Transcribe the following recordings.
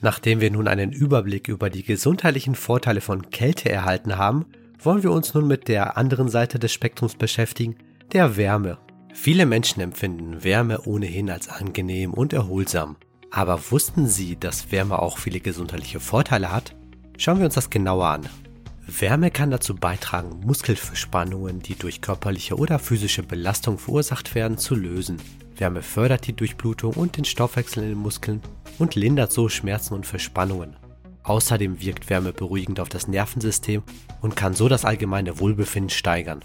Nachdem wir nun einen Überblick über die gesundheitlichen Vorteile von Kälte erhalten haben, wollen wir uns nun mit der anderen Seite des Spektrums beschäftigen, der Wärme. Viele Menschen empfinden Wärme ohnehin als angenehm und erholsam. Aber wussten Sie, dass Wärme auch viele gesundheitliche Vorteile hat? Schauen wir uns das genauer an. Wärme kann dazu beitragen, Muskelverspannungen, die durch körperliche oder physische Belastung verursacht werden, zu lösen. Wärme fördert die Durchblutung und den Stoffwechsel in den Muskeln und lindert so Schmerzen und Verspannungen. Außerdem wirkt Wärme beruhigend auf das Nervensystem und kann so das allgemeine Wohlbefinden steigern.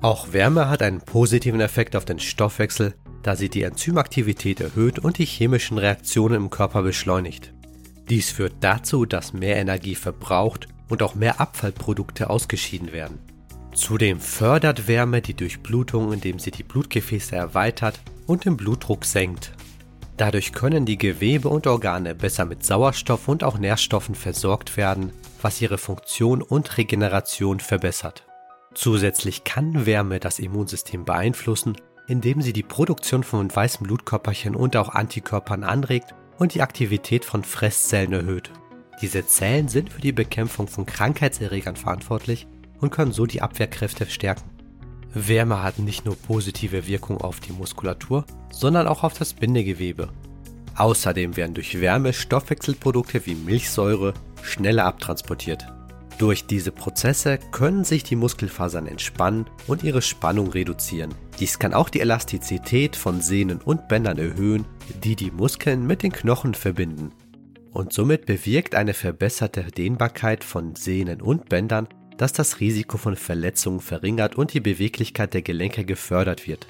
Auch Wärme hat einen positiven Effekt auf den Stoffwechsel, da sie die Enzymaktivität erhöht und die chemischen Reaktionen im Körper beschleunigt. Dies führt dazu, dass mehr Energie verbraucht und auch mehr Abfallprodukte ausgeschieden werden. Zudem fördert Wärme die Durchblutung, indem sie die Blutgefäße erweitert und den Blutdruck senkt. Dadurch können die Gewebe und Organe besser mit Sauerstoff und auch Nährstoffen versorgt werden, was ihre Funktion und Regeneration verbessert. Zusätzlich kann Wärme das Immunsystem beeinflussen, indem sie die Produktion von weißen Blutkörperchen und auch Antikörpern anregt und die Aktivität von Fresszellen erhöht. Diese Zellen sind für die Bekämpfung von Krankheitserregern verantwortlich und können so die Abwehrkräfte stärken. Wärme hat nicht nur positive Wirkung auf die Muskulatur, sondern auch auf das Bindegewebe. Außerdem werden durch Wärme Stoffwechselprodukte wie Milchsäure schneller abtransportiert. Durch diese Prozesse können sich die Muskelfasern entspannen und ihre Spannung reduzieren. Dies kann auch die Elastizität von Sehnen und Bändern erhöhen, die die Muskeln mit den Knochen verbinden. Und somit bewirkt eine verbesserte Dehnbarkeit von Sehnen und Bändern dass das Risiko von Verletzungen verringert und die Beweglichkeit der Gelenke gefördert wird.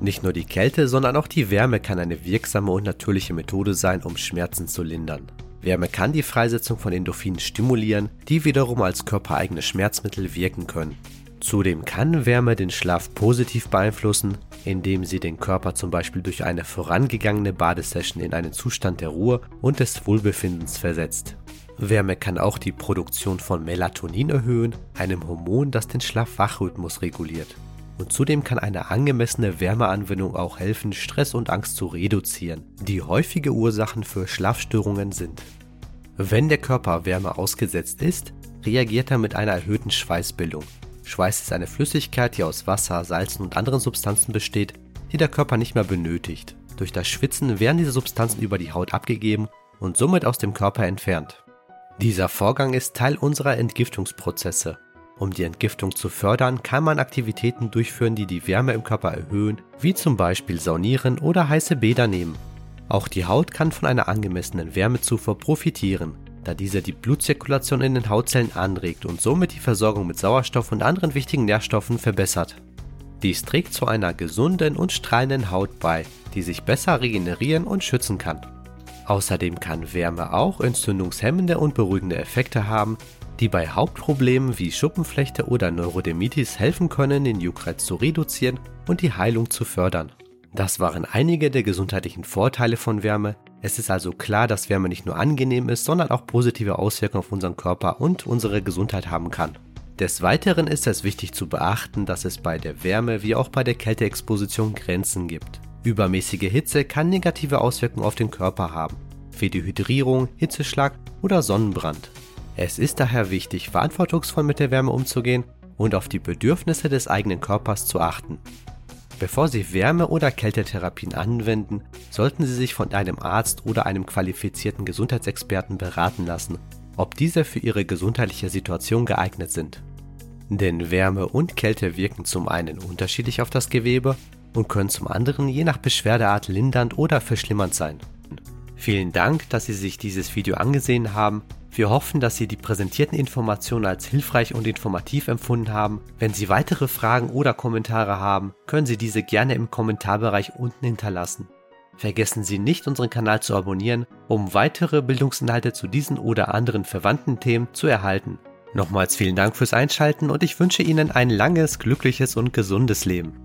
Nicht nur die Kälte, sondern auch die Wärme kann eine wirksame und natürliche Methode sein, um Schmerzen zu lindern. Wärme kann die Freisetzung von Endorphinen stimulieren, die wiederum als körpereigene Schmerzmittel wirken können. Zudem kann Wärme den Schlaf positiv beeinflussen, indem sie den Körper zum Beispiel durch eine vorangegangene Badesession in einen Zustand der Ruhe und des Wohlbefindens versetzt. Wärme kann auch die Produktion von Melatonin erhöhen, einem Hormon, das den Schlaf-Wach-Rhythmus reguliert. Und zudem kann eine angemessene Wärmeanwendung auch helfen, Stress und Angst zu reduzieren, die häufige Ursachen für Schlafstörungen sind. Wenn der Körper Wärme ausgesetzt ist, reagiert er mit einer erhöhten Schweißbildung. Schweiß ist eine Flüssigkeit, die aus Wasser, Salzen und anderen Substanzen besteht, die der Körper nicht mehr benötigt. Durch das Schwitzen werden diese Substanzen über die Haut abgegeben und somit aus dem Körper entfernt. Dieser Vorgang ist Teil unserer Entgiftungsprozesse. Um die Entgiftung zu fördern, kann man Aktivitäten durchführen, die die Wärme im Körper erhöhen, wie zum Beispiel Saunieren oder heiße Bäder nehmen. Auch die Haut kann von einer angemessenen Wärmezufuhr profitieren, da diese die Blutzirkulation in den Hautzellen anregt und somit die Versorgung mit Sauerstoff und anderen wichtigen Nährstoffen verbessert. Dies trägt zu einer gesunden und strahlenden Haut bei, die sich besser regenerieren und schützen kann. Außerdem kann Wärme auch entzündungshemmende und beruhigende Effekte haben, die bei Hauptproblemen wie Schuppenflechte oder Neurodermitis helfen können, den Juckreiz zu reduzieren und die Heilung zu fördern. Das waren einige der gesundheitlichen Vorteile von Wärme. Es ist also klar, dass Wärme nicht nur angenehm ist, sondern auch positive Auswirkungen auf unseren Körper und unsere Gesundheit haben kann. Des Weiteren ist es wichtig zu beachten, dass es bei der Wärme wie auch bei der Kälteexposition Grenzen gibt. Übermäßige Hitze kann negative Auswirkungen auf den Körper haben, wie Dehydrierung, Hitzeschlag oder Sonnenbrand. Es ist daher wichtig, verantwortungsvoll mit der Wärme umzugehen und auf die Bedürfnisse des eigenen Körpers zu achten. Bevor Sie Wärme- oder Kältetherapien anwenden, sollten Sie sich von einem Arzt oder einem qualifizierten Gesundheitsexperten beraten lassen, ob diese für Ihre gesundheitliche Situation geeignet sind. Denn Wärme und Kälte wirken zum einen unterschiedlich auf das Gewebe und können zum anderen je nach Beschwerdeart lindernd oder verschlimmernd sein. Vielen Dank, dass Sie sich dieses Video angesehen haben. Wir hoffen, dass Sie die präsentierten Informationen als hilfreich und informativ empfunden haben. Wenn Sie weitere Fragen oder Kommentare haben, können Sie diese gerne im Kommentarbereich unten hinterlassen. Vergessen Sie nicht, unseren Kanal zu abonnieren, um weitere Bildungsinhalte zu diesen oder anderen verwandten Themen zu erhalten. Nochmals vielen Dank fürs Einschalten und ich wünsche Ihnen ein langes, glückliches und gesundes Leben.